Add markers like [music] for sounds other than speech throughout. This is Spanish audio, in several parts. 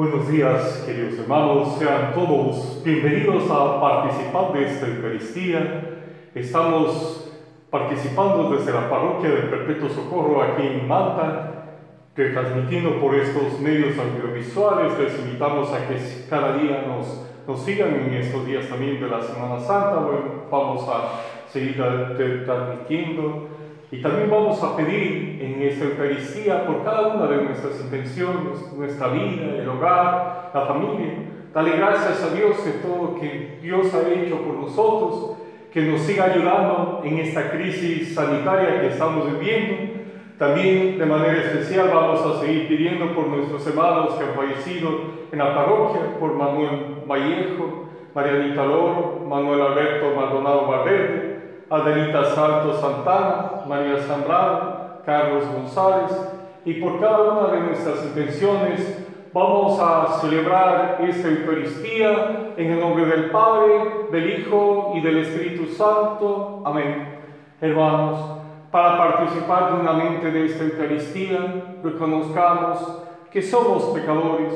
Buenos días, queridos hermanos, sean todos bienvenidos a participar de esta Eucaristía. Estamos participando desde la parroquia del Perpetuo Socorro aquí en Malta, transmitiendo por estos medios audiovisuales. Les invitamos a que cada día nos, nos sigan en estos días también de la Semana Santa. Bueno, vamos a seguir transmitiendo. Y también vamos a pedir en esta Eucaristía por cada una de nuestras intenciones, nuestra vida, el hogar, la familia. Dale gracias a Dios de todo lo que Dios ha hecho por nosotros, que nos siga ayudando en esta crisis sanitaria que estamos viviendo. También de manera especial vamos a seguir pidiendo por nuestros hermanos que han fallecido en la parroquia, por Manuel Vallejo, Marianita Loro, Manuel Alberto Maldonado Valverde, Adelita Salto Santana, María Zambrano, Carlos González, y por cada una de nuestras intenciones vamos a celebrar esta Eucaristía en el nombre del Padre, del Hijo y del Espíritu Santo. Amén. Hermanos, para participar dignamente de esta Eucaristía, reconozcamos que somos pecadores,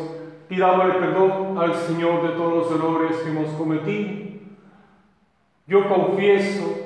pidámosle perdón al Señor de todos los errores que hemos cometido. Yo confieso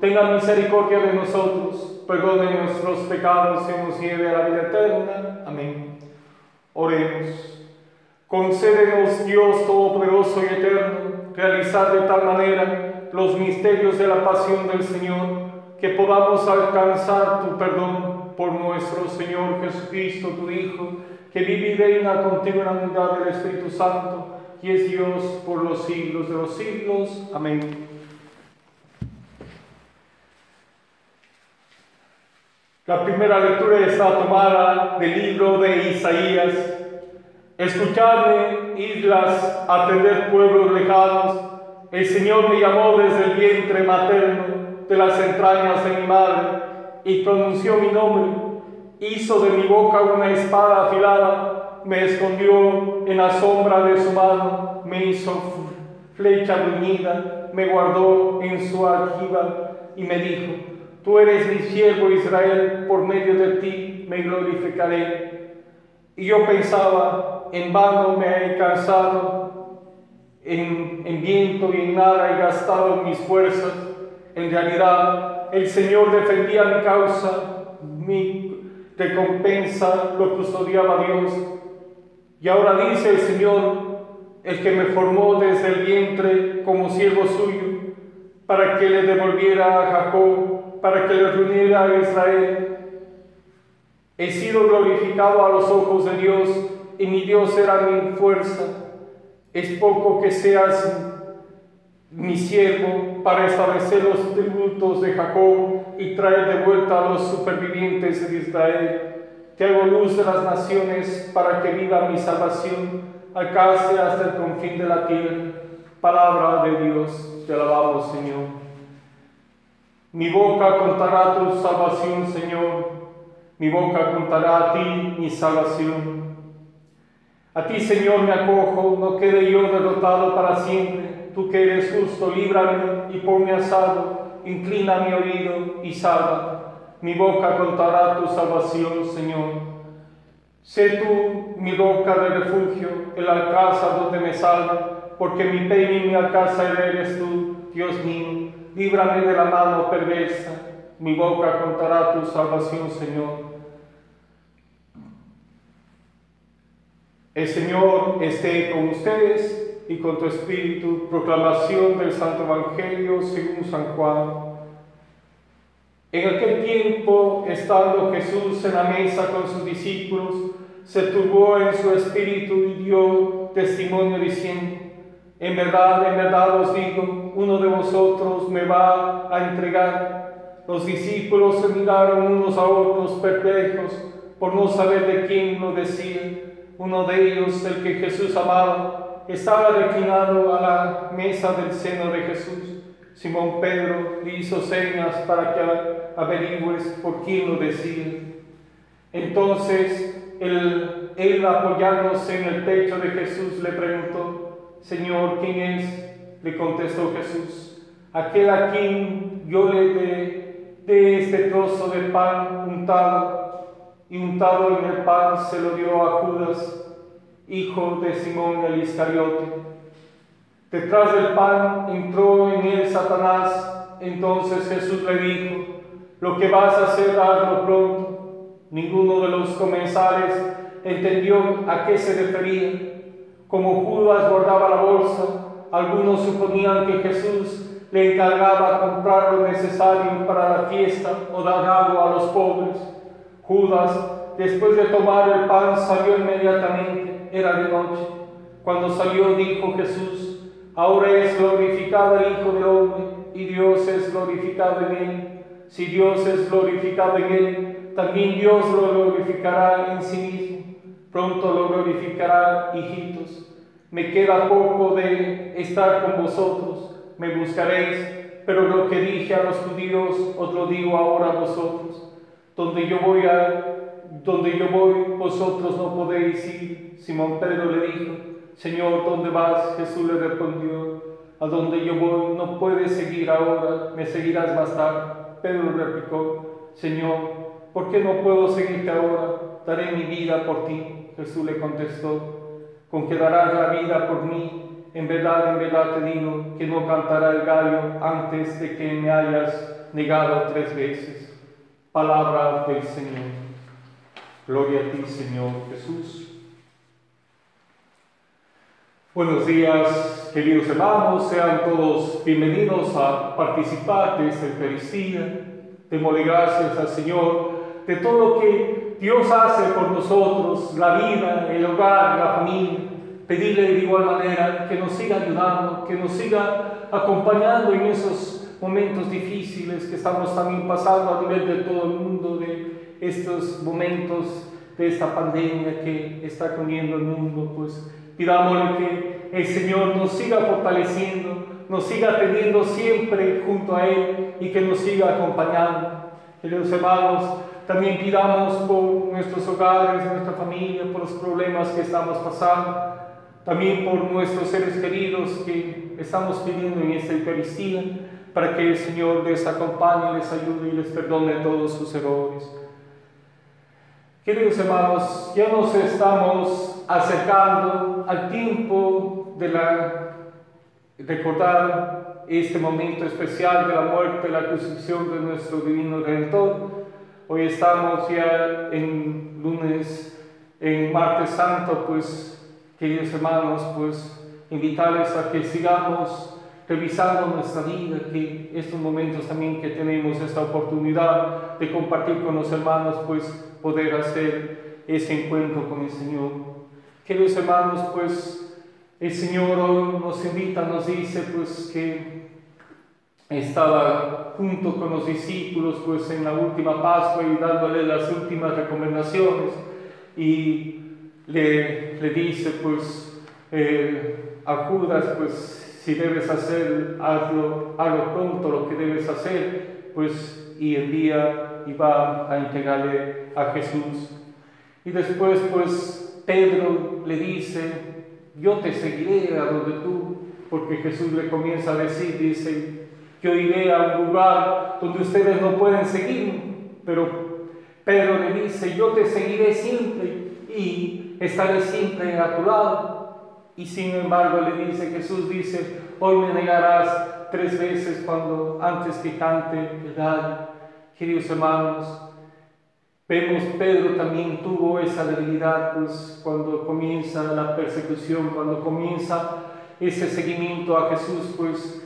tenga misericordia de nosotros, perdone nuestros pecados y nos lleve a la vida eterna. Amén. Oremos. Concédenos, Dios Todopoderoso y Eterno, realizar de tal manera los misterios de la pasión del Señor, que podamos alcanzar tu perdón por nuestro Señor Jesucristo, tu Hijo, que vive y reina contigo en la unidad del Espíritu Santo, y es Dios por los siglos de los siglos. Amén. La primera lectura está tomada del libro de Isaías. Escuchadme, islas, atender pueblos lejanos. El Señor me llamó desde el vientre materno de las entrañas de mi madre y pronunció mi nombre. Hizo de mi boca una espada afilada, me escondió en la sombra de su mano, me hizo flecha bruñida, me guardó en su aljiba y me dijo, Tú eres mi siervo Israel, por medio de ti me glorificaré. Y yo pensaba, en vano me he cansado, en, en viento y en nada he gastado mis fuerzas. En realidad, el Señor defendía mi causa, mi recompensa lo custodiaba Dios. Y ahora dice el Señor, el que me formó desde el vientre como siervo suyo, para que le devolviera a Jacob para que le reuniera a Israel. He sido glorificado a los ojos de Dios y mi Dios será mi fuerza. Es poco que seas mi siervo para establecer los tributos de Jacob y traer de vuelta a los supervivientes de Israel. Te hago luz de las naciones para que viva mi salvación, alcance hasta el confín de la tierra. Palabra de Dios, te alabamos Señor. Mi boca contará tu salvación, Señor. Mi boca contará a ti mi salvación. A ti, Señor, me acojo, no quede yo derrotado para siempre. Tú que eres justo, líbrame y ponme a salvo. Inclina mi oído y salva. Mi boca contará tu salvación, Señor. Sé tú mi boca de refugio, el alcázar donde me salva, porque mi peña y mi alcázar eres tú, Dios mío líbrame de la mano perversa, mi boca contará tu salvación, Señor. El Señor esté con ustedes y con tu espíritu. Proclamación del Santo Evangelio según San Juan. En aquel tiempo, estando Jesús en la mesa con sus discípulos, se turbó en su espíritu y dio testimonio diciendo, en verdad, en verdad os digo, uno de vosotros me va a entregar. Los discípulos se miraron unos a otros perplejos por no saber de quién lo decía. Uno de ellos, el que Jesús amaba, estaba reclinado a la mesa del seno de Jesús. Simón Pedro le hizo señas para que averigües por quién lo decía. Entonces él, él apoyándose en el pecho de Jesús le preguntó, Señor, ¿quién es? Le contestó Jesús, aquel a quien yo le dé de este trozo de pan untado, y untado en el pan se lo dio a Judas, hijo de Simón el Iscariote. Detrás del pan entró en él Satanás, entonces Jesús le dijo, lo que vas a hacer, hazlo pronto. Ninguno de los comensales entendió a qué se refería. Como Judas guardaba la bolsa, algunos suponían que Jesús le encargaba comprar lo necesario para la fiesta o dar algo a los pobres. Judas, después de tomar el pan, salió inmediatamente. Era de noche. Cuando salió dijo Jesús, ahora es glorificado el Hijo del Hombre y Dios es glorificado en él. Si Dios es glorificado en él, también Dios lo glorificará en sí mismo. Pronto lo glorificará, hijitos. Me queda poco de estar con vosotros, me buscaréis, pero lo que dije a los judíos os lo digo ahora a vosotros. Donde yo voy donde yo voy, vosotros no podéis ir. Simón Pedro le dijo, Señor, ¿dónde vas? Jesús le respondió, a donde yo voy no puedes seguir ahora, me seguirás más tarde. Pedro replicó, Señor, ¿por qué no puedo seguirte ahora? Daré mi vida por ti. Jesús le contestó, con que darás la vida por mí. En verdad, en verdad te digo que no cantará el gallo antes de que me hayas negado tres veces. Palabra del Señor. Gloria a ti, Señor Jesús. Buenos días, queridos hermanos, sean todos bienvenidos a participar de esta Eucaristía. Démosle gracias al Señor de todo lo que Dios hace por nosotros, la vida, el hogar, la familia. Pedirle de igual manera que nos siga ayudando, que nos siga acompañando en esos momentos difíciles que estamos también pasando a nivel de todo el mundo, de estos momentos de esta pandemia que está comiendo el mundo, pues Pidámosle que el Señor nos siga fortaleciendo, nos siga teniendo siempre junto a Él y que nos siga acompañando. Queridos hermanos, también pidamos por nuestros hogares, nuestra familia, por los problemas que estamos pasando, también por nuestros seres queridos que estamos pidiendo en esta Eucaristía, para que el Señor les acompañe, les ayude y les perdone todos sus errores. Queridos hermanos, ya nos estamos acercando al tiempo de la, recordar este momento especial de la muerte, la crucifixión de nuestro Divino Redentor. Hoy estamos ya en lunes, en martes santo, pues, queridos hermanos, pues, invitarles a que sigamos revisando nuestra vida, que estos momentos también que tenemos esta oportunidad de compartir con los hermanos, pues, poder hacer ese encuentro con el Señor. Queridos hermanos, pues el Señor hoy nos invita, nos dice pues que estaba junto con los discípulos pues en la última Pascua y dándole las últimas recomendaciones y le, le dice pues eh, a Judas pues si debes hacer, hazlo, hazlo pronto lo que debes hacer, pues y envía y va a entregarle a Jesús. Y después pues Pedro le dice, yo te seguiré a donde tú, porque Jesús le comienza a decir, dice, yo iré a un lugar donde ustedes no pueden seguir, pero Pedro le dice, yo te seguiré siempre y estaré siempre a tu lado. Y sin embargo le dice, Jesús dice, hoy me negarás tres veces cuando antes que cante el gallo. Queridos hermanos, vemos Pedro también tuvo esa debilidad, pues cuando comienza la persecución, cuando comienza ese seguimiento a Jesús, pues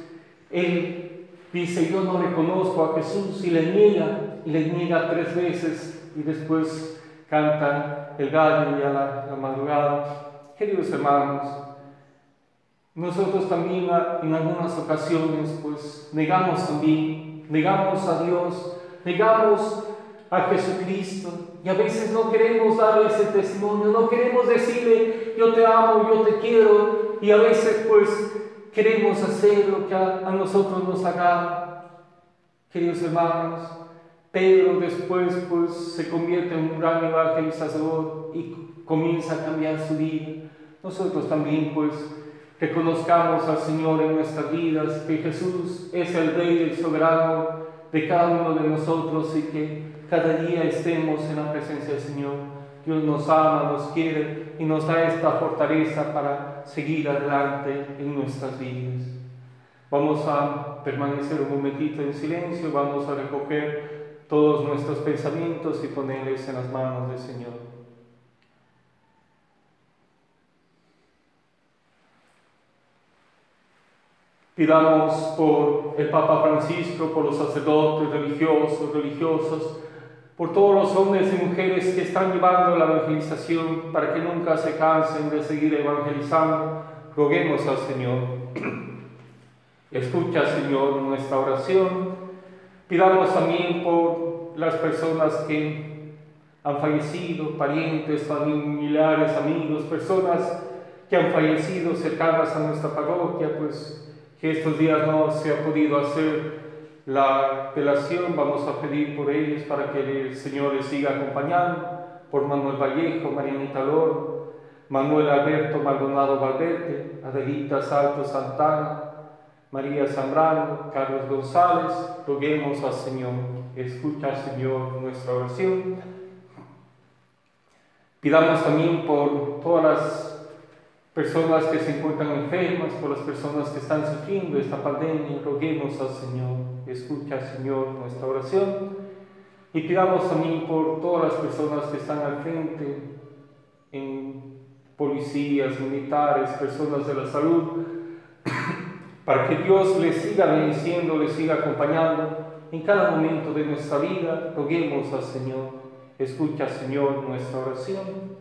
él dice, yo no le conozco a Jesús y le niega, y le niega tres veces y después canta el gallo y a la, la madrugada. Queridos hermanos, nosotros también en algunas ocasiones pues negamos también, negamos a Dios, negamos a Jesucristo. Y a veces no queremos dar ese testimonio, no queremos decirle, yo te amo, yo te quiero. Y a veces pues queremos hacer lo que a, nosotros nos haga. Queridos hermanos, Pedro después pues se convierte en un gran evangelizador y comienza a cambiar su vida. Nosotros también pues reconozcamos al Señor en nuestras vidas, que Jesús es el Rey, el soberano de cada uno de nosotros y que cada día estemos en la presencia del Señor. Dios nos ama, nos quiere y nos da esta fortaleza para seguir adelante en nuestras vidas. Vamos a permanecer un momentito en silencio, vamos a recoger todos nuestros pensamientos y ponerles en las manos del Señor. Pidamos por el Papa Francisco, por los sacerdotes religiosos, religiosas, por todos los hombres y mujeres que están llevando la evangelización para que nunca se cansen de seguir evangelizando. Roguemos al Señor. [clears throat] Escucha, Señor, nuestra oración. Pidamos también por las personas que han fallecido, parientes, familiares, amigos, personas que han fallecido cercanas a nuestra parroquia, pues que estos días no se ha podido hacer la velación, vamos a pedir por ellos para que el Señor les siga acompañando, por Manuel Vallejo, Marianita Loro, Manuel Alberto Maldonado Valverde, Adelita Salto Santana, María Zambrano, Carlos González, roguemos al Señor, escucha Señor nuestra oración. Pidamos también por todas las personas que se encuentran enfermas, por las personas que están sufriendo esta pandemia, roguemos al Señor, escucha Señor nuestra oración y pidamos también por todas las personas que están al frente, en policías, militares, personas de la salud, [coughs] para que Dios les siga bendiciendo, les siga acompañando en cada momento de nuestra vida, roguemos al Señor, escucha Señor nuestra oración.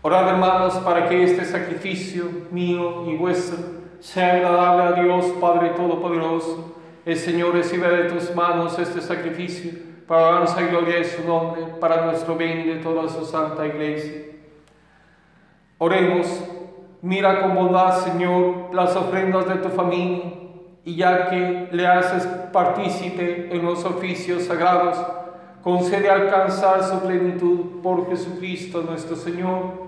Orad hermanos para que este sacrificio mío y vuestro sea agradable a Dios Padre Todopoderoso. El Señor recibe de tus manos este sacrificio para alabanza y gloria de su nombre, para nuestro bien de toda su santa iglesia. Oremos, mira con bondad, Señor, las ofrendas de tu familia, y ya que le haces partícipe en los oficios sagrados, concede alcanzar su plenitud por Jesucristo nuestro Señor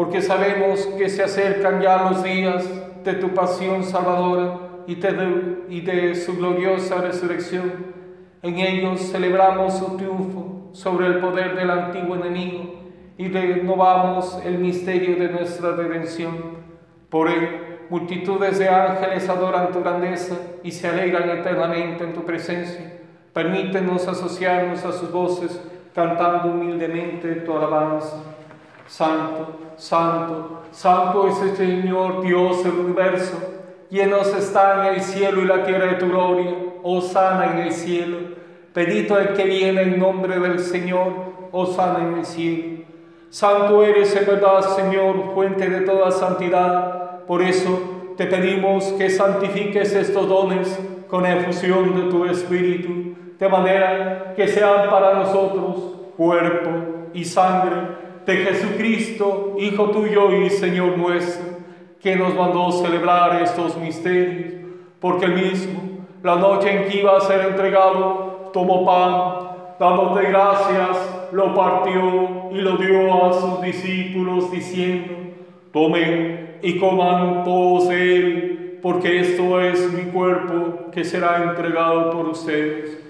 porque sabemos que se acercan ya los días de tu pasión salvadora y de, su gloriosa resurrección. En ellos celebramos su triunfo sobre el poder del antiguo enemigo y renovamos el misterio de nuestra redención. Por él, multitudes de ángeles adoran tu grandeza y se alegran eternamente en tu presencia. Permítenos asociarnos a sus voces, cantando humildemente tu alabanza. Santo, santo, santo es el Señor Dios del universo. Llenos está en el cielo y la tierra de tu gloria. Oh sana en el cielo. Bendito el que viene en nombre del Señor. Oh sana en el cielo. Santo eres en verdad, Señor, fuente de toda santidad. Por eso te pedimos que santifiques estos dones con efusión de tu Espíritu, de manera que sean para nosotros cuerpo y sangre de Jesucristo, Hijo tuyo y Señor nuestro, que nos mandó celebrar estos misterios, porque el mismo, la noche en que iba a ser entregado, tomó pan, dándote gracias, lo partió y lo dio a sus discípulos, diciendo, tomen y coman todos él, porque esto es mi cuerpo que será entregado por ustedes.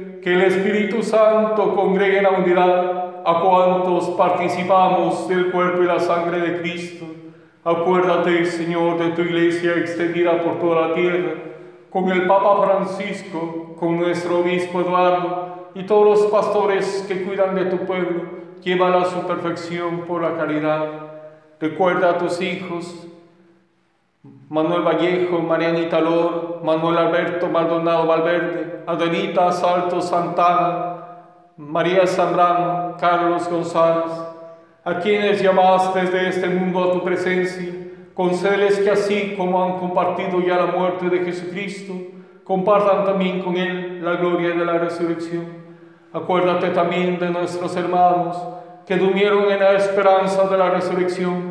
que el Espíritu Santo congregue en la unidad a cuantos participamos del cuerpo y la sangre de Cristo. Acuérdate, Señor, de tu iglesia extendida por toda la tierra, con el Papa Francisco, con nuestro obispo Eduardo y todos los pastores que cuidan de tu pueblo, llévala a su perfección por la caridad. Recuerda a tus hijos, Manuel Vallejo, Marianita Lor, Manuel Alberto Maldonado Valverde, Adelita Salto Santana, María Zambrano, Carlos González, a quienes llamaste desde este mundo a tu presencia, concédeles que así como han compartido ya la muerte de Jesucristo, compartan también con Él la gloria de la resurrección. Acuérdate también de nuestros hermanos que durmieron en la esperanza de la resurrección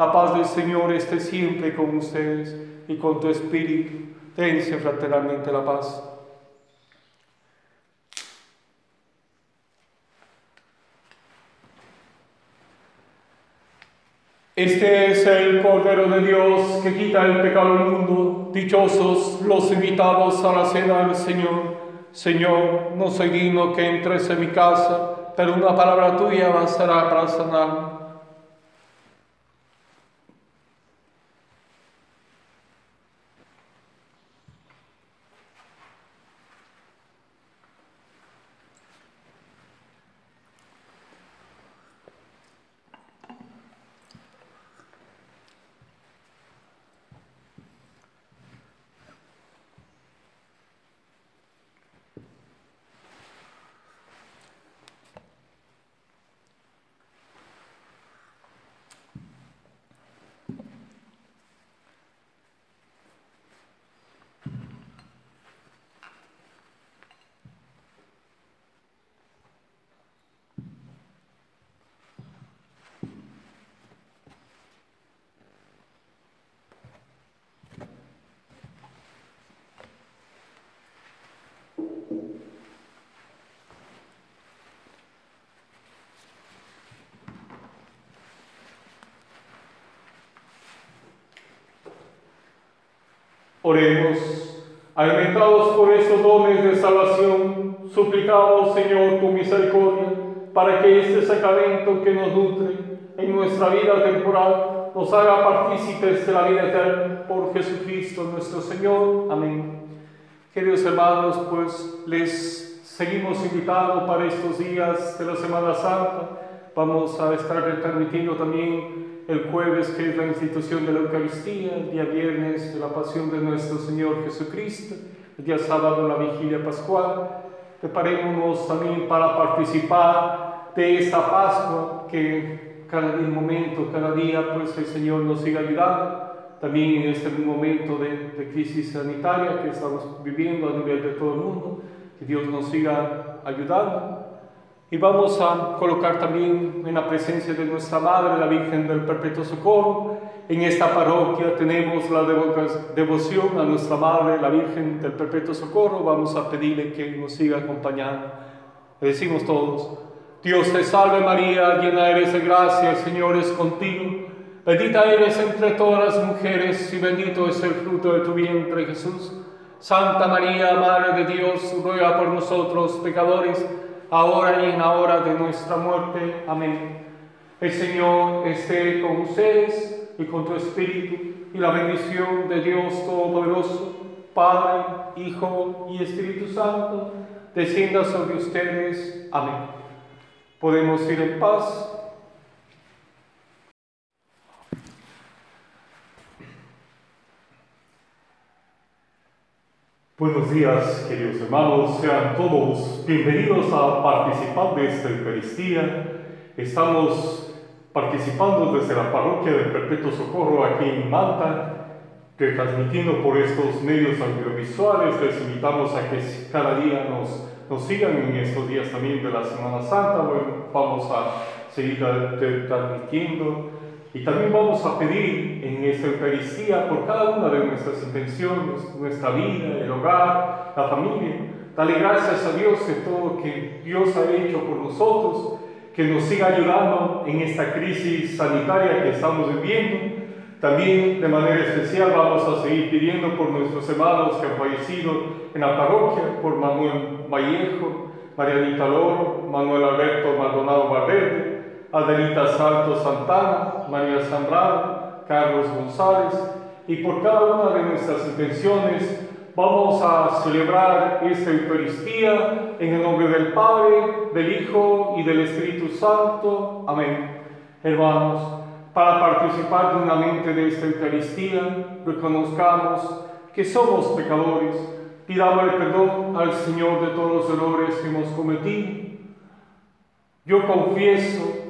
La paz del Señor esté siempre con ustedes y con tu espíritu. Dense fraternalmente la paz. Este es el Cordero de Dios que quita el pecado del mundo. Dichosos los invitados a la cena del Señor. Señor, no soy digno que entres en mi casa, pero una palabra tuya bastará para sanarme. Oremos. Alimentados por estos dones de salvación, suplicamos, Señor, tu misericordia, para que este sacramento que nos nutre en nuestra vida temporal nos haga partícipes de la vida eterna por Jesucristo nuestro Señor. Amén. Queridos hermanos, pues les seguimos invitando para estos días de la Semana Santa. Vamos a estar retransmitiendo también el jueves que es la institución de la Eucaristía, el día viernes de la pasión de nuestro Señor Jesucristo, el día sábado la vigilia pascual. Preparémonos también para participar de esta Pascua que cada momento, cada día, pues el Señor nos siga ayudando. También en este momento de, de crisis sanitaria que estamos viviendo a nivel de todo el mundo, que Dios nos siga ayudando. Y vamos a colocar también en la presencia de nuestra Madre, la Virgen del Perpetuo Socorro. En esta parroquia tenemos la devoción a nuestra Madre, la Virgen del Perpetuo Socorro. Vamos a pedirle que nos siga acompañando. Le decimos todos, Dios te salve María, llena eres de gracia, el Señor es contigo. Bendita eres entre todas las mujeres y bendito es el fruto de tu vientre Jesús. Santa María, Madre de Dios, ruega por nosotros pecadores ahora y en la hora de nuestra muerte. Amén. El Señor esté con ustedes y con tu espíritu, y la bendición de Dios Todopoderoso, Padre, Hijo y Espíritu Santo, descienda sobre ustedes. Amén. Podemos ir en paz. Buenos días, queridos hermanos, sean todos bienvenidos a participar de esta Eucaristía. Estamos participando desde la parroquia del Perpetuo Socorro aquí en Malta, que transmitiendo por estos medios audiovisuales. Les invitamos a que cada día nos, sigan en estos días también de la Semana Santa. Bueno, vamos a seguir transmitiendo. Y también vamos a pedir en esta Eucaristía por cada una de nuestras intenciones, nuestra vida, el hogar, la familia. Dale gracias a Dios de todo lo que Dios ha hecho por nosotros, que nos siga ayudando en esta crisis sanitaria que estamos viviendo. También de manera especial vamos a seguir pidiendo por nuestros hermanos que han fallecido en la parroquia, por Manuel Vallejo, Marianita Loro, Manuel Alberto Maldonado Valverde, Adelita Salto Santana, María Zambrano, Carlos González, y por cada una de nuestras intenciones vamos a celebrar esta Eucaristía en el nombre del Padre, del Hijo y del Espíritu Santo. Amén. Hermanos, para participar dignamente de esta Eucaristía, reconozcamos que somos pecadores, pidámosle perdón al Señor de todos los errores que hemos cometido. Yo confieso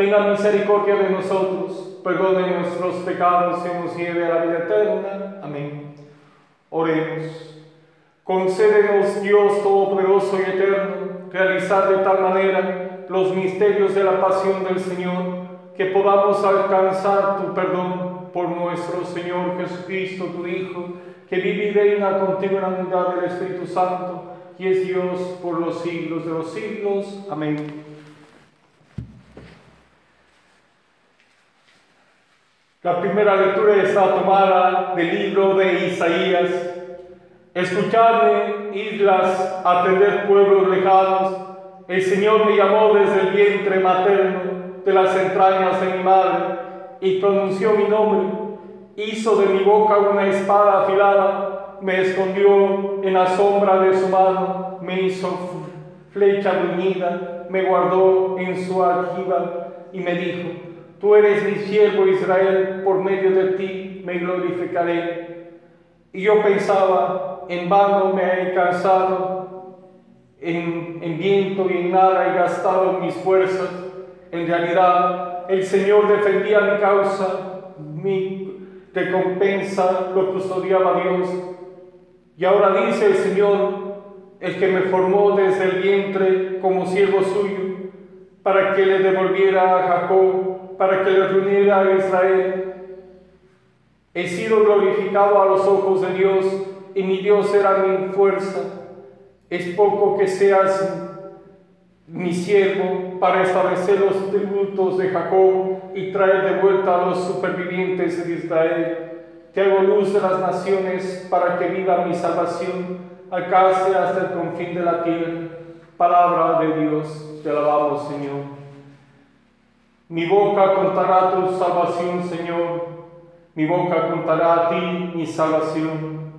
tenga misericordia de nosotros, perdone nuestros pecados y nos lleve a la vida eterna. Amén. Oremos. Concédenos, Dios Todopoderoso y Eterno, realizar de tal manera los misterios de la pasión del Señor, que podamos alcanzar tu perdón por nuestro Señor Jesucristo, tu Hijo, que vive y reina contigo en la unidad del Espíritu Santo, y es Dios por los siglos de los siglos. Amén. La primera lectura está tomada del libro de Isaías. Escuchadme, islas, atender pueblos lejanos. El Señor me llamó desde el vientre materno, de las entrañas de mi madre, y pronunció mi nombre. Hizo de mi boca una espada afilada, me escondió en la sombra de su mano, me hizo flecha bruñida, me guardó en su aljiba y me dijo, Tú eres mi siervo Israel, por medio de ti me glorificaré. Y yo pensaba, en vano me he cansado, en, viento y en nada he gastado mis fuerzas. En realidad, el Señor defendía mi causa, mi recompensa lo custodiaba Dios. Y ahora dice el Señor, el que me formó desde el vientre como siervo suyo, para que le devolviera a Jacob, para que le reuniera a Israel. He sido glorificado a los ojos de Dios y mi Dios será mi fuerza. Es poco que seas mi siervo para establecer los tributos de Jacob y traer de vuelta a los supervivientes de Israel. Te hago luz de las naciones para que viva mi salvación, alcance hasta el confín de la tierra. Palabra de Dios, te alabamos, Señor. Mi boca contará tu salvación, Señor. Mi boca contará a ti mi salvación.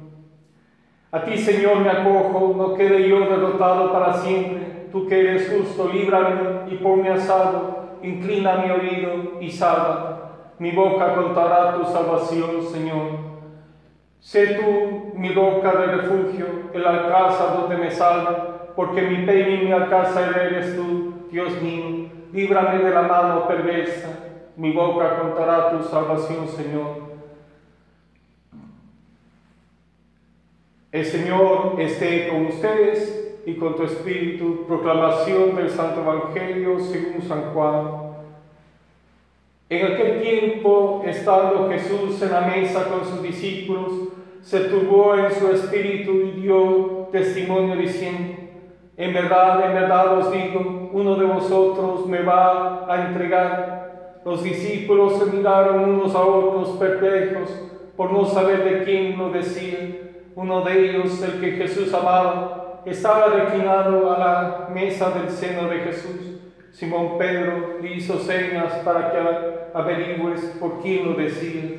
A ti, Señor, me acojo, no quede yo derrotado para siempre tú que eres justo, líbrame y ponme a salvo, inclina mi oído y salva. Mi boca contará tu salvación, Señor. Sé tú mi boca de refugio, el alcázar donde me salva, porque mi peña y mi alcázar eres tú, Dios mío. Líbrame de la mano perversa, mi boca contará tu salvación, Señor. El Señor esté con ustedes y con tu espíritu, proclamación del Santo Evangelio según San Juan. En aquel tiempo, estando Jesús en la mesa con sus discípulos, se turbó en su espíritu y dio testimonio diciendo, en verdad, en verdad os digo, uno de vosotros me va a entregar. Los discípulos se miraron unos a otros perplejos por no saber de quién lo decía. Uno de ellos, el que Jesús amaba, estaba reclinado a la mesa del seno de Jesús. Simón Pedro le hizo señas para que averigües por quién lo decía.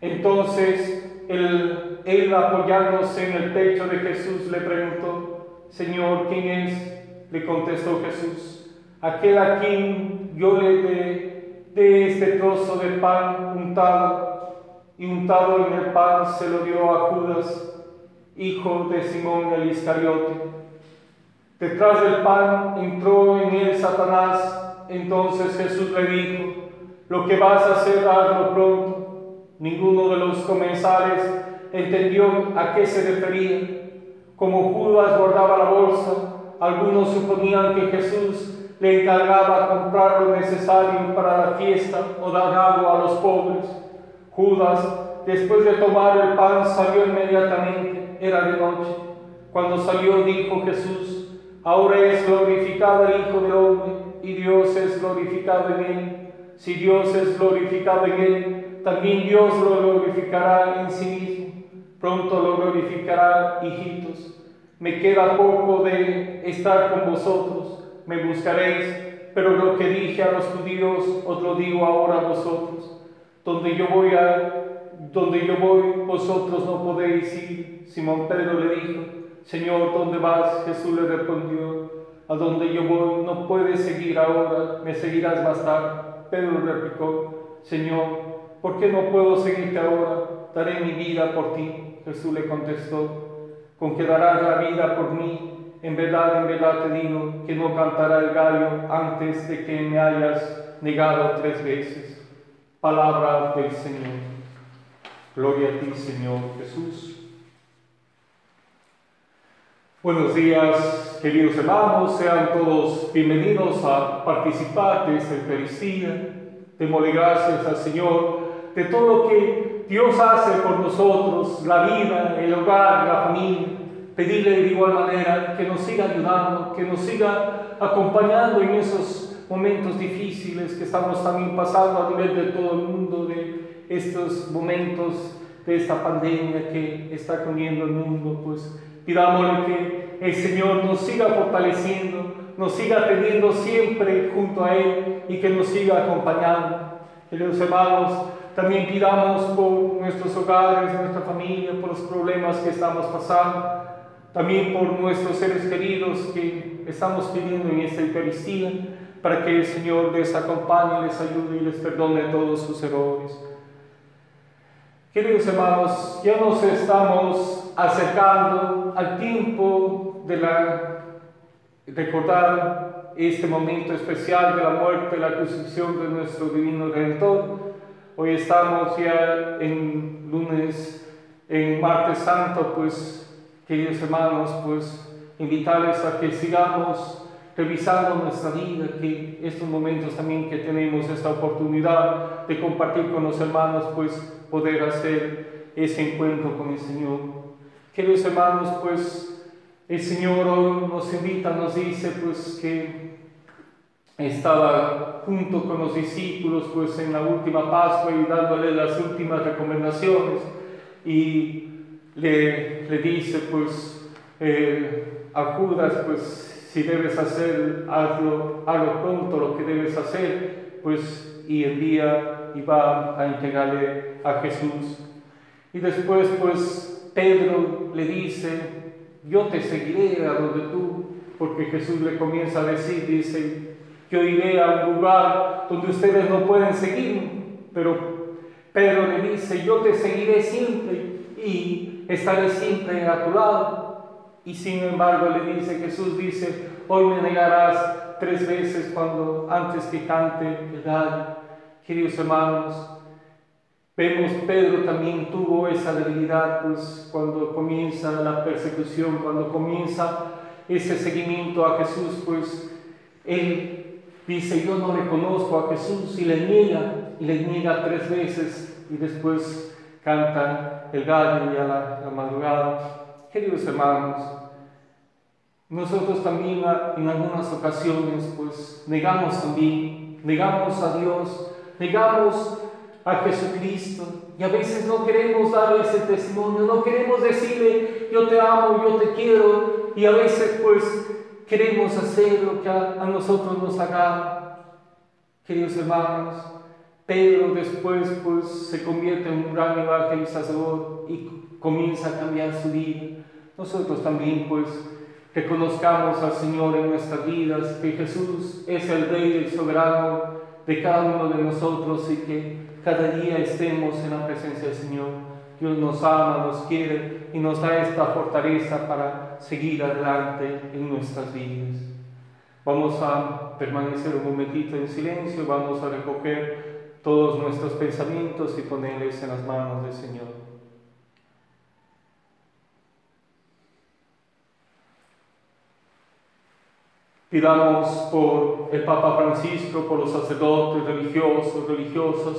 Entonces él, él apoyándose en el pecho de Jesús le preguntó, Señor, ¿quién es? Le contestó Jesús, aquel a quien yo le dé de este trozo de pan untado, y untado en el pan se lo dio a Judas hijo de Simón el Iscariote. Detrás del pan entró en él Satanás, entonces Jesús le dijo, lo que vas a hacer, hazlo pronto. Ninguno de los comensales entendió a qué se refería. Como Judas guardaba la bolsa, algunos suponían que Jesús le encargaba comprar lo necesario para la fiesta o dar algo a los pobres. Judas, después de tomar el pan, salió inmediatamente era de noche. Cuando salió dijo Jesús, ahora es glorificado el Hijo del Hombre y Dios es glorificado en él. Si Dios es glorificado en él, también Dios lo glorificará en sí mismo. Pronto lo glorificará, hijitos. Me queda poco de estar con vosotros, me buscaréis, pero lo que dije a los judíos os lo digo ahora a vosotros. Donde yo voy a donde yo voy, vosotros no podéis ir. Simón Pedro le dijo, Señor, ¿dónde vas? Jesús le respondió, a donde yo voy no puedes seguir ahora, me seguirás más tarde. Pedro replicó, Señor, ¿por qué no puedo seguirte ahora? Daré mi vida por ti. Jesús le contestó, con que darás la vida por mí. En verdad, en verdad te digo que no cantará el gallo antes de que me hayas negado tres veces. Palabra del Señor. Gloria a ti, Señor Jesús. Buenos días, queridos hermanos, sean todos bienvenidos a participar de esta Eucaristía. Démosle gracias al Señor de todo lo que Dios hace por nosotros, la vida, el hogar, la familia. Pedirle de igual manera que nos siga ayudando, que nos siga acompañando en esos momentos difíciles que estamos también pasando a nivel de todo el mundo, de estos momentos de esta pandemia que está comiendo el mundo, pues pidámosle que el Señor nos siga fortaleciendo, nos siga teniendo siempre junto a Él y que nos siga acompañando. Queridos hermanos, también pidamos por nuestros hogares, nuestra familia, por los problemas que estamos pasando, también por nuestros seres queridos que estamos pidiendo en esta Eucaristía, para que el Señor les acompañe, les ayude y les perdone todos sus errores. Queridos hermanos, ya nos estamos acercando al tiempo de la recordar este momento especial de la muerte, la crucifixión de nuestro divino Redentor. Hoy estamos ya en lunes en Martes Santo, pues, queridos hermanos, pues, invitarles a que sigamos revisando nuestra vida, que estos momentos también que tenemos esta oportunidad de compartir con los hermanos, pues, poder hacer ese encuentro con el Señor. Queridos hermanos, pues, el Señor hoy nos invita, nos dice, pues, que estaba junto con los discípulos pues en la última Pascua y dándole las últimas recomendaciones. Y le, le dice pues eh, a Judas pues si debes hacer hazlo, hazlo pronto lo que debes hacer pues y envía y va a entregarle a Jesús. Y después pues Pedro le dice yo te seguiré a donde tú porque Jesús le comienza a decir dice yo iré a un lugar donde ustedes no pueden seguir, pero Pedro le dice, yo te seguiré siempre y estaré siempre a tu lado. Y sin embargo le dice, Jesús dice, hoy me negarás tres veces cuando antes que cante el gallo. Queridos hermanos, vemos Pedro también tuvo esa debilidad, pues cuando comienza la persecución, cuando comienza ese seguimiento a Jesús, pues él dice, yo no reconozco a Jesús y le niega, y le niega tres veces y después canta el gallo y a la, madrugada. Queridos hermanos, nosotros también en algunas ocasiones pues negamos también, negamos a Dios, negamos a Jesucristo y a veces no queremos dar ese testimonio, no queremos decirle yo te amo, yo te quiero y a veces pues queremos hacer lo que a, nosotros nos haga. Queridos hermanos, Pedro después pues se convierte en un gran evangelizador y comienza a cambiar su vida. Nosotros también pues reconozcamos al Señor en nuestras vidas, que Jesús es el Rey, el soberano de cada uno de nosotros y que cada día estemos en la presencia del Señor. Dios nos ama, nos quiere y nos da esta fortaleza para seguir adelante en nuestras vidas. Vamos a permanecer un momentito en silencio, vamos a recoger todos nuestros pensamientos y ponerles en las manos del Señor. Pidamos por el Papa Francisco, por los sacerdotes religiosos, religiosas,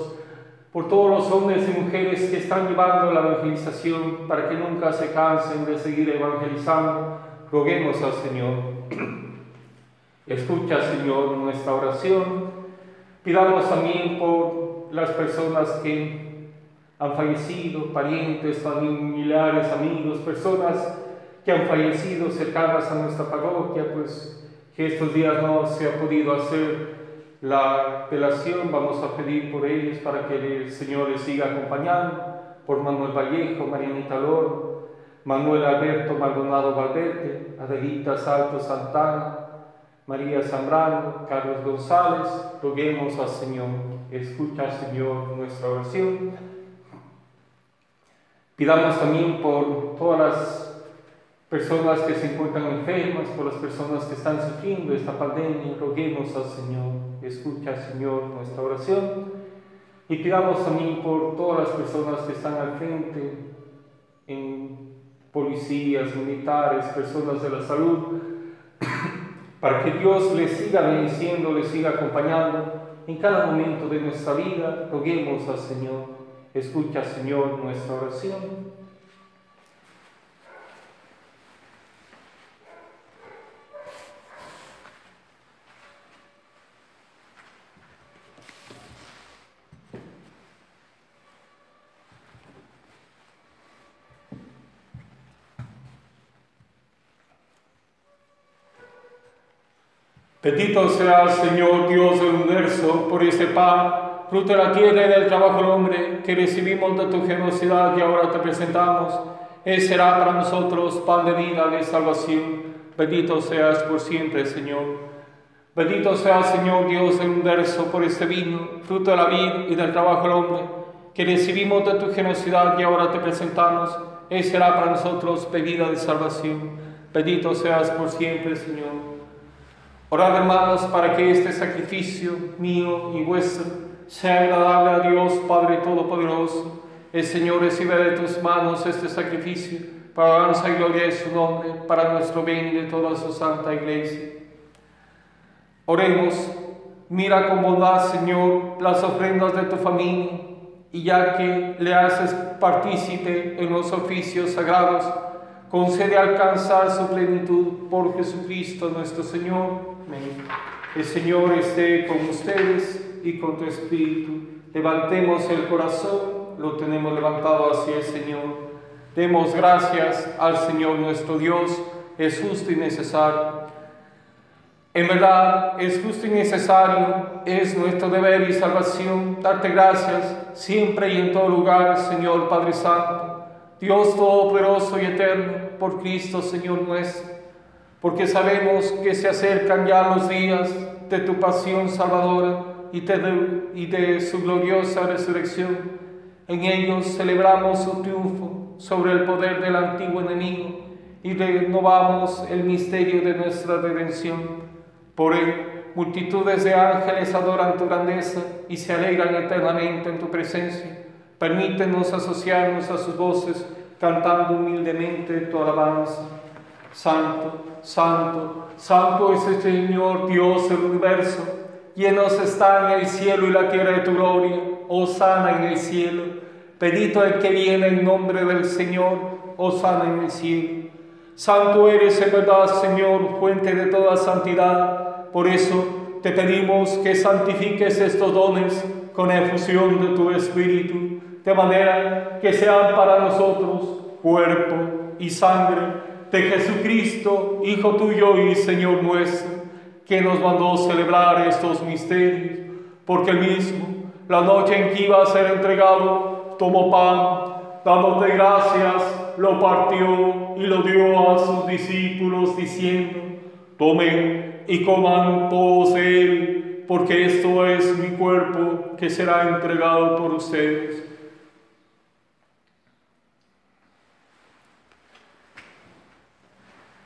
por todos los hombres y mujeres que están llevando la evangelización para que nunca se cansen de seguir evangelizando, roguemos al Señor. [clears throat] Escucha, Señor, nuestra oración. Pidamos también por las personas que han fallecido, parientes, familiares, amigos, personas que han fallecido cercanas a nuestra parroquia, pues que estos días no se ha podido hacer la apelación, vamos a pedir por ellos para que el Señor les siga acompañando, por Manuel Vallejo, Marianita Loro, Manuel Alberto Maldonado Valverde, Adelita Salto Santana, María Zambrano, Carlos González, roguemos al Señor, escucha Señor nuestra oración. Pidamos también por todas las personas que se encuentran enfermas, por las personas que están sufriendo esta pandemia, roguemos al Señor, escucha Señor nuestra oración y pidamos también por todas las personas que están al frente, en policías, militares, personas de la salud, [coughs] para que Dios les siga bendiciendo, les siga acompañando en cada momento de nuestra vida, roguemos al Señor, escucha Señor nuestra oración. Bendito sea Señor Dios del universo por este pan, fruto de la tierra y del trabajo del hombre, que recibimos de tu generosidad y ahora te presentamos. Él será para nosotros pan de vida, de salvación. Bendito seas por siempre, Señor. Bendito sea Señor Dios del universo por este vino, fruto de la vida y del trabajo del hombre, que recibimos de tu generosidad y ahora te presentamos. Él será para nosotros bebida de salvación. Bendito seas por siempre, Señor. Orad hermanos para que este sacrificio mío y vuestro sea agradable a Dios Padre Todopoderoso El Señor recibe de tus manos este sacrificio para alabanza y gloria de su nombre, para nuestro bien y de toda su santa iglesia. Oremos, mira con bondad, Señor, las ofrendas de tu familia, y ya que le haces partícipe en los oficios sagrados, concede alcanzar su plenitud por Jesucristo nuestro Señor. El Señor esté con ustedes y con tu espíritu. Levantemos el corazón, lo tenemos levantado hacia el Señor. Demos gracias al Señor nuestro Dios, es justo y necesario. En verdad, es justo y necesario, es nuestro deber y salvación darte gracias siempre y en todo lugar, Señor Padre Santo, Dios Todopoderoso y Eterno, por Cristo, Señor nuestro, porque sabemos que se acercan ya los días de tu pasión salvadora y de, su gloriosa resurrección. En ellos celebramos su triunfo sobre el poder del antiguo enemigo y renovamos el misterio de nuestra redención por él, multitudes de ángeles adoran tu grandeza y se alegran eternamente en tu presencia. Permítenos asociarnos a sus voces, cantando humildemente tu alabanza. Santo, santo, santo es el Señor Dios del universo. Llenos están el cielo y la tierra de tu gloria. Oh sana en el cielo. Bendito el que viene en nombre del Señor. Oh sana en el cielo. Santo eres en verdad, Señor, fuente de toda santidad. Por eso te pedimos que santifiques estos dones con efusión de tu Espíritu, de manera que sean para nosotros cuerpo y sangre de Jesucristo, Hijo tuyo y Señor nuestro, que nos mandó celebrar estos misterios, porque el mismo, la noche en que iba a ser entregado, tomó pan, dándote gracias, lo partió y lo dio a sus discípulos diciendo, tomen y coman todos él, porque esto es mi cuerpo que será entregado por ustedes.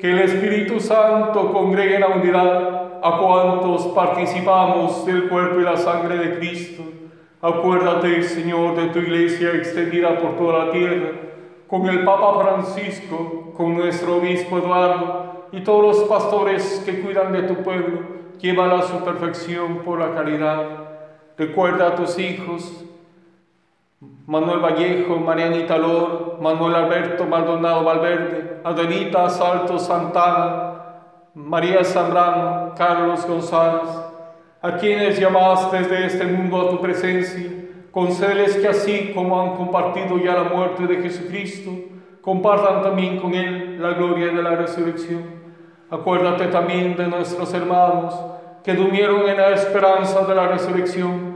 que el Espíritu Santo congregue en la unidad a cuantos participamos del cuerpo y la sangre de Cristo Acuérdate, Señor, de tu iglesia extendida por toda la tierra, con el Papa Francisco, con nuestro obispo Eduardo y todos los pastores que cuidan de tu pueblo, llévala a su perfección por la caridad. Recuerda a tus hijos, Manuel Vallejo, Marianita Lor, Manuel Alberto Maldonado Valverde, Adelita Salto Santana, María Zambrano, Carlos González, a quienes llamaste desde este mundo a tu presencia, concédeles que así como han compartido ya la muerte de Jesucristo, compartan también con Él la gloria de la resurrección. Acuérdate también de nuestros hermanos que durmieron en la esperanza de la resurrección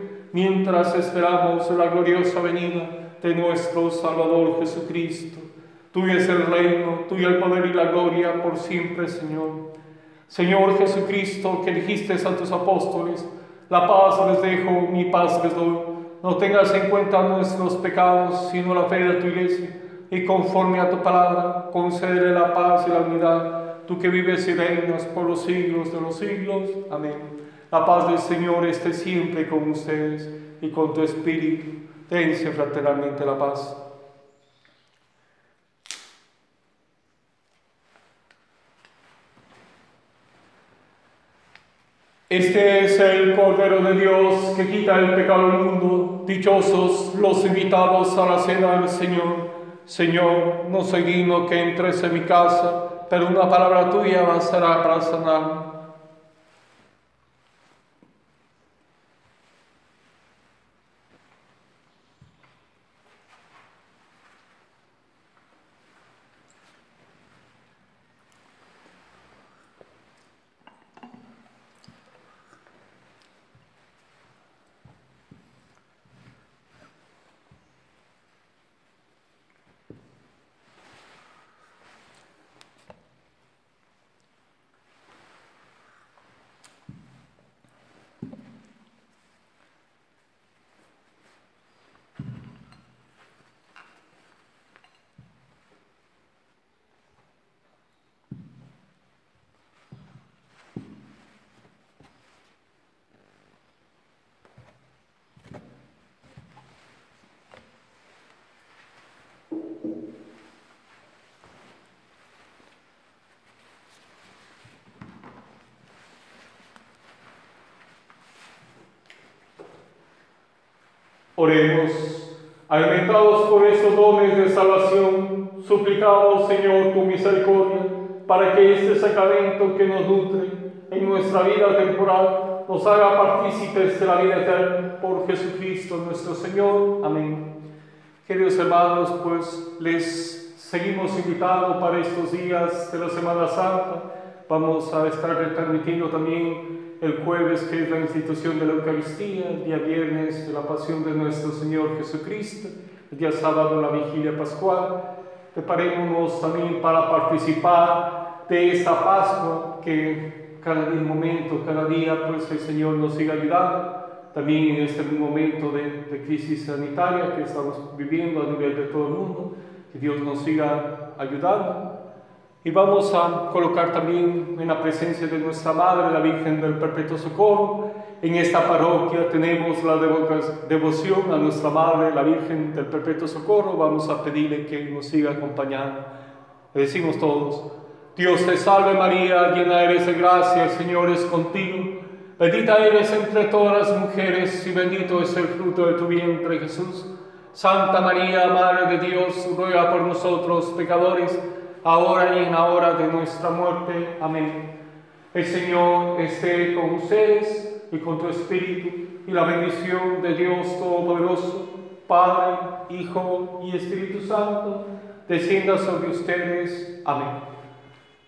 mientras esperamos la gloriosa venida de nuestro Salvador Jesucristo. Tuyo es el reino, tuyo el poder y la gloria por siempre, Señor. Señor Jesucristo, que dijiste a tus apóstoles, la paz les dejo, mi paz les doy. No tengas en cuenta nuestros pecados, sino la fe de tu iglesia, y conforme a tu palabra, concédele la paz y la unidad, tú que vives y reinas por los siglos de los siglos. Amén. La paz del Señor esté siempre con ustedes y con tu espíritu. Dense fraternalmente la paz. Este es el Cordero de Dios que quita el pecado del mundo. Dichosos los invitados a la cena del Señor. Señor, no soy digno que entres en mi casa, pero una palabra tuya bastará para sanarme. Oremos, alimentados por esos dones de salvación, suplicamos, Señor, tu misericordia, para que este sacramento que nos nutre en nuestra vida temporal nos haga partícipes de la vida eterna por Jesucristo nuestro Señor. Amén. Queridos hermanos, pues les seguimos invitando para estos días de la Semana Santa. Vamos a estar transmitiendo también el jueves que es la institución de la Eucaristía, el día viernes la pasión de nuestro Señor Jesucristo, el día sábado la vigilia pascual. Preparémonos también para participar de esta Pascua que cada momento, cada día, pues el Señor nos siga ayudando. También en este momento de, de crisis sanitaria que estamos viviendo a nivel de todo el mundo, que Dios nos siga ayudando. Y vamos a colocar también en la presencia de nuestra Madre, la Virgen del Perpetuo Socorro. En esta parroquia tenemos la devoción a nuestra Madre, la Virgen del Perpetuo Socorro. Vamos a pedirle que nos siga acompañando. Le decimos todos, Dios te salve María, llena eres de gracia, el Señor es contigo. Bendita eres entre todas las mujeres y bendito es el fruto de tu vientre Jesús. Santa María, Madre de Dios, ruega por nosotros pecadores ahora y en la hora de nuestra muerte. Amén. El Señor esté con ustedes y con tu espíritu, y la bendición de Dios Todopoderoso, Padre, Hijo y Espíritu Santo, descienda sobre ustedes. Amén.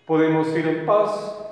Podemos ir en paz